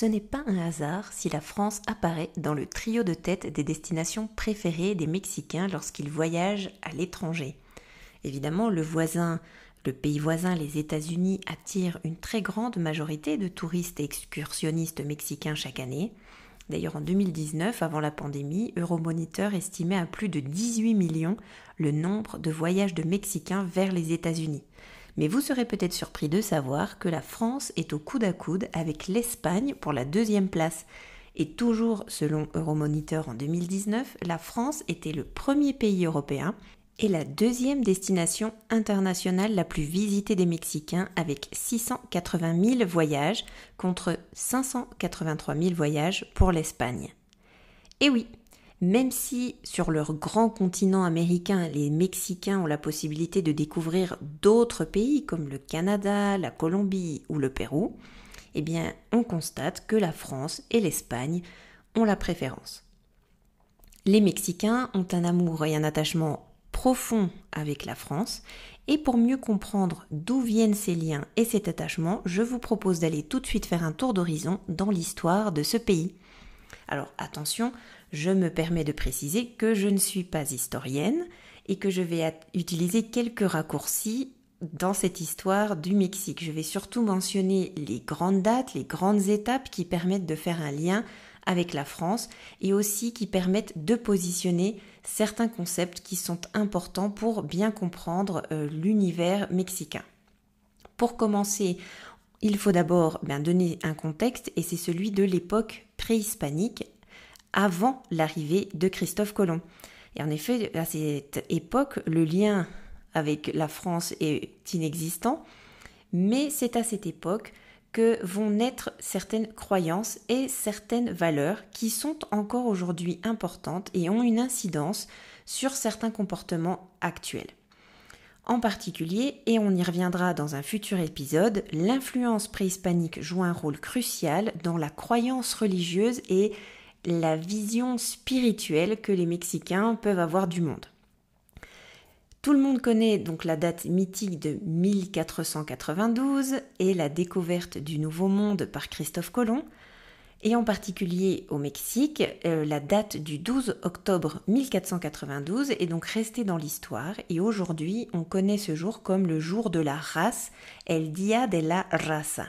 ce n'est pas un hasard si la France apparaît dans le trio de tête des destinations préférées des Mexicains lorsqu'ils voyagent à l'étranger. Évidemment, le voisin, le pays voisin, les États-Unis, attire une très grande majorité de touristes et excursionnistes mexicains chaque année. D'ailleurs, en 2019, avant la pandémie, Euromonitor estimait à plus de 18 millions le nombre de voyages de Mexicains vers les États-Unis. Mais vous serez peut-être surpris de savoir que la France est au coude à coude avec l'Espagne pour la deuxième place. Et toujours selon Euromonitor en 2019, la France était le premier pays européen et la deuxième destination internationale la plus visitée des Mexicains avec 680 000 voyages contre 583 000 voyages pour l'Espagne. Et oui, même si sur leur grand continent américain, les Mexicains ont la possibilité de découvrir d'autres pays comme le Canada, la Colombie ou le Pérou, eh bien, on constate que la France et l'Espagne ont la préférence. Les Mexicains ont un amour et un attachement profond avec la France, et pour mieux comprendre d'où viennent ces liens et cet attachement, je vous propose d'aller tout de suite faire un tour d'horizon dans l'histoire de ce pays. Alors attention, je me permets de préciser que je ne suis pas historienne et que je vais utiliser quelques raccourcis dans cette histoire du Mexique. Je vais surtout mentionner les grandes dates, les grandes étapes qui permettent de faire un lien avec la France et aussi qui permettent de positionner certains concepts qui sont importants pour bien comprendre euh, l'univers mexicain. Pour commencer, il faut d'abord bien donner un contexte et c'est celui de l'époque préhispanique avant l'arrivée de Christophe Colomb. Et en effet, à cette époque, le lien avec la France est inexistant, mais c'est à cette époque que vont naître certaines croyances et certaines valeurs qui sont encore aujourd'hui importantes et ont une incidence sur certains comportements actuels. En particulier, et on y reviendra dans un futur épisode, l'influence préhispanique joue un rôle crucial dans la croyance religieuse et la vision spirituelle que les Mexicains peuvent avoir du monde. Tout le monde connaît donc la date mythique de 1492 et la découverte du Nouveau Monde par Christophe Colomb, et en particulier au Mexique, euh, la date du 12 octobre 1492 est donc restée dans l'histoire et aujourd'hui on connaît ce jour comme le jour de la race, El Día de la Raza.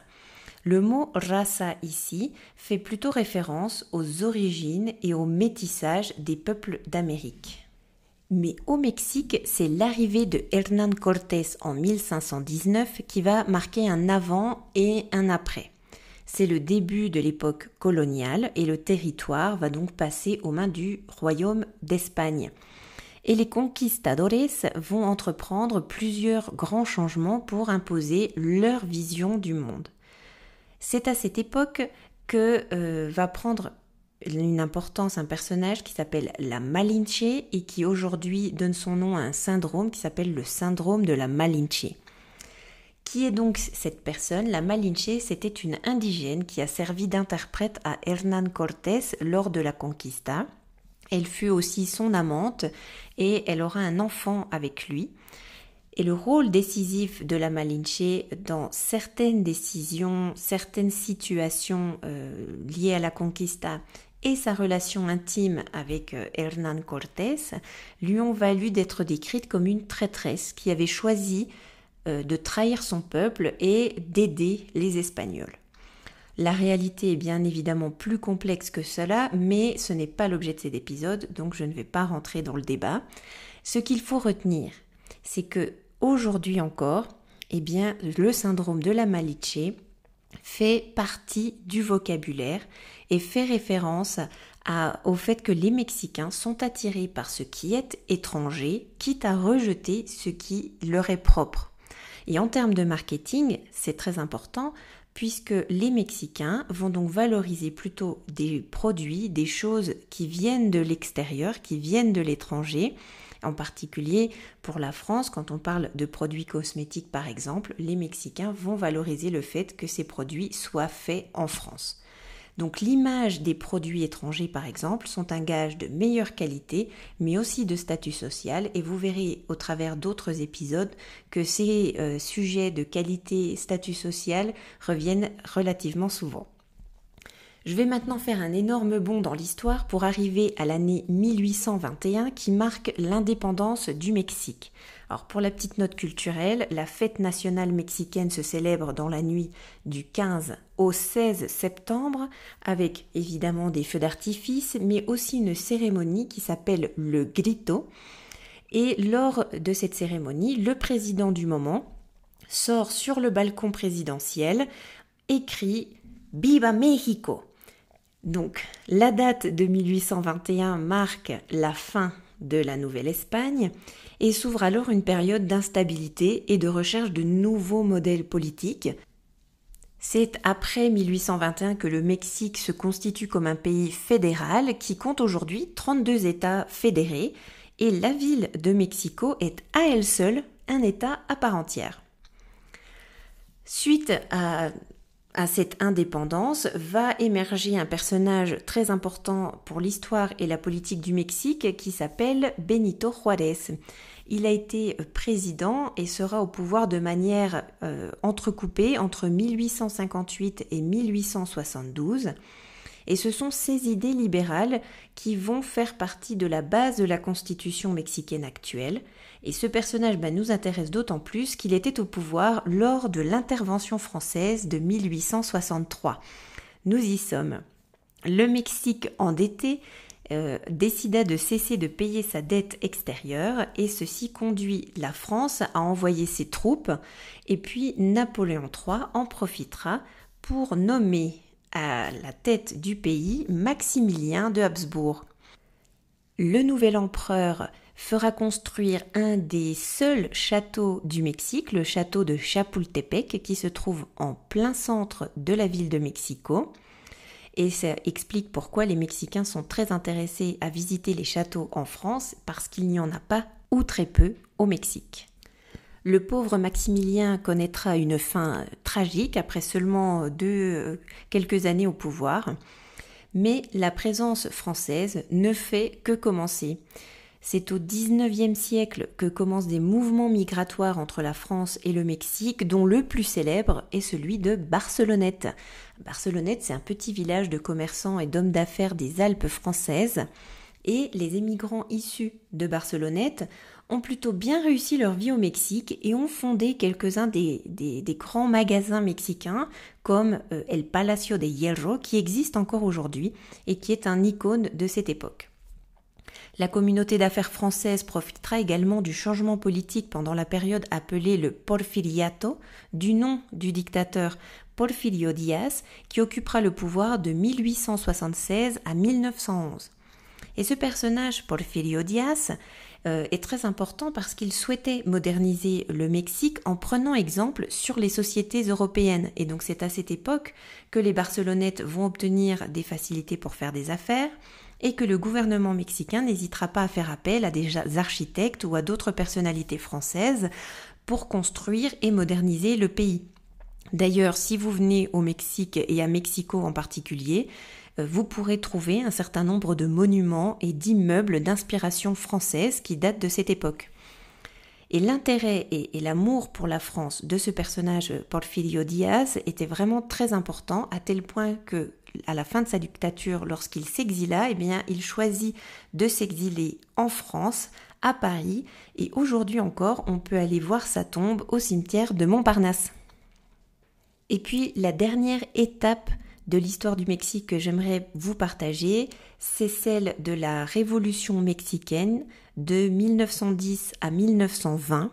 Le mot raza ici fait plutôt référence aux origines et au métissage des peuples d'Amérique. Mais au Mexique, c'est l'arrivée de Hernán Cortés en 1519 qui va marquer un avant et un après. C'est le début de l'époque coloniale et le territoire va donc passer aux mains du royaume d'Espagne. Et les conquistadores vont entreprendre plusieurs grands changements pour imposer leur vision du monde. C'est à cette époque que euh, va prendre une importance un personnage qui s'appelle la Malinche et qui aujourd'hui donne son nom à un syndrome qui s'appelle le syndrome de la Malinche. Qui est donc cette personne? La Malinche, c'était une indigène qui a servi d'interprète à Hernán Cortés lors de la conquista. Elle fut aussi son amante et elle aura un enfant avec lui. Et le rôle décisif de la Malinche dans certaines décisions, certaines situations euh, liées à la conquista et sa relation intime avec euh, Hernán Cortés lui ont valu d'être décrite comme une traîtresse qui avait choisi euh, de trahir son peuple et d'aider les Espagnols. La réalité est bien évidemment plus complexe que cela, mais ce n'est pas l'objet de cet épisode, donc je ne vais pas rentrer dans le débat. Ce qu'il faut retenir, c'est que aujourd'hui encore, eh bien, le syndrome de la Malinche fait partie du vocabulaire et fait référence au fait que les Mexicains sont attirés par ce qui est étranger, quitte à rejeter ce qui leur est propre. Et en termes de marketing, c'est très important puisque les Mexicains vont donc valoriser plutôt des produits, des choses qui viennent de l'extérieur, qui viennent de l'étranger, en particulier pour la France, quand on parle de produits cosmétiques par exemple, les Mexicains vont valoriser le fait que ces produits soient faits en France. Donc l'image des produits étrangers par exemple sont un gage de meilleure qualité mais aussi de statut social et vous verrez au travers d'autres épisodes que ces euh, sujets de qualité statut social reviennent relativement souvent. Je vais maintenant faire un énorme bond dans l'histoire pour arriver à l'année 1821 qui marque l'indépendance du Mexique. Alors pour la petite note culturelle, la fête nationale mexicaine se célèbre dans la nuit du 15 au 16 septembre avec évidemment des feux d'artifice mais aussi une cérémonie qui s'appelle le grito. Et lors de cette cérémonie, le président du moment sort sur le balcon présidentiel, écrit Viva México donc, la date de 1821 marque la fin de la Nouvelle-Espagne et s'ouvre alors une période d'instabilité et de recherche de nouveaux modèles politiques. C'est après 1821 que le Mexique se constitue comme un pays fédéral qui compte aujourd'hui 32 États fédérés et la ville de Mexico est à elle seule un État à part entière. Suite à à cette indépendance va émerger un personnage très important pour l'histoire et la politique du Mexique qui s'appelle Benito Juárez. Il a été président et sera au pouvoir de manière euh, entrecoupée entre 1858 et 1872. Et ce sont ces idées libérales qui vont faire partie de la base de la constitution mexicaine actuelle. Et ce personnage ben, nous intéresse d'autant plus qu'il était au pouvoir lors de l'intervention française de 1863. Nous y sommes. Le Mexique endetté euh, décida de cesser de payer sa dette extérieure et ceci conduit la France à envoyer ses troupes et puis Napoléon III en profitera pour nommer à la tête du pays Maximilien de Habsbourg. Le nouvel empereur fera construire un des seuls châteaux du Mexique, le château de Chapultepec, qui se trouve en plein centre de la ville de Mexico. Et ça explique pourquoi les Mexicains sont très intéressés à visiter les châteaux en France, parce qu'il n'y en a pas ou très peu au Mexique. Le pauvre Maximilien connaîtra une fin tragique après seulement deux, euh, quelques années au pouvoir, mais la présence française ne fait que commencer. C'est au XIXe siècle que commencent des mouvements migratoires entre la France et le Mexique, dont le plus célèbre est celui de Barcelonnette. Barcelonnette, c'est un petit village de commerçants et d'hommes d'affaires des Alpes françaises, et les émigrants issus de Barcelonnette ont plutôt bien réussi leur vie au Mexique et ont fondé quelques-uns des, grands magasins mexicains comme euh, El Palacio de Hierro qui existe encore aujourd'hui et qui est un icône de cette époque. La communauté d'affaires française profitera également du changement politique pendant la période appelée le Porfiriato, du nom du dictateur Porfirio Díaz, qui occupera le pouvoir de 1876 à 1911. Et ce personnage, Porfirio Díaz, euh, est très important parce qu'il souhaitait moderniser le Mexique en prenant exemple sur les sociétés européennes. Et donc c'est à cette époque que les Barcelonnettes vont obtenir des facilités pour faire des affaires et que le gouvernement mexicain n'hésitera pas à faire appel à des architectes ou à d'autres personnalités françaises pour construire et moderniser le pays. D'ailleurs, si vous venez au Mexique et à Mexico en particulier, vous pourrez trouver un certain nombre de monuments et d'immeubles d'inspiration française qui datent de cette époque. Et l'intérêt et, l'amour pour la France de ce personnage Porfirio Diaz était vraiment très important, à tel point que, à la fin de sa dictature, lorsqu'il s'exila, eh bien, il choisit de s'exiler en France, à Paris, et aujourd'hui encore, on peut aller voir sa tombe au cimetière de Montparnasse. Et puis, la dernière étape de l'histoire du Mexique que j'aimerais vous partager, c'est celle de la Révolution mexicaine de 1910 à 1920.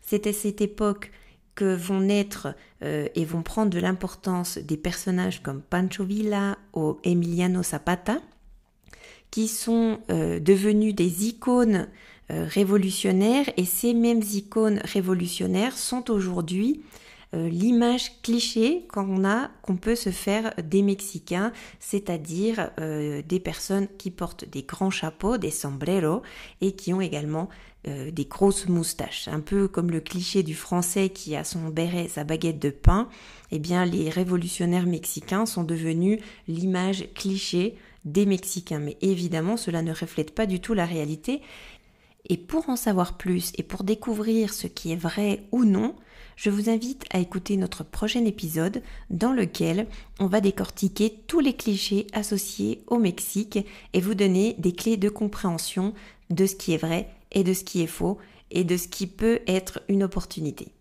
C'est à cette époque que vont naître euh, et vont prendre de l'importance des personnages comme Pancho Villa ou Emiliano Zapata, qui sont euh, devenus des icônes euh, révolutionnaires et ces mêmes icônes révolutionnaires sont aujourd'hui euh, l'image cliché qu'on a, qu'on peut se faire des Mexicains, c'est-à-dire euh, des personnes qui portent des grands chapeaux, des sombreros, et qui ont également euh, des grosses moustaches. Un peu comme le cliché du français qui a son béret, sa baguette de pain, eh bien les révolutionnaires mexicains sont devenus l'image cliché des Mexicains. Mais évidemment, cela ne reflète pas du tout la réalité Et pour en savoir plus et pour découvrir ce qui est vrai ou non, je vous invite à écouter notre prochain épisode dans lequel on va décortiquer tous les clichés associés au Mexique et vous donner des clés de compréhension de ce qui est vrai et de ce qui est faux et de ce qui peut être une opportunité.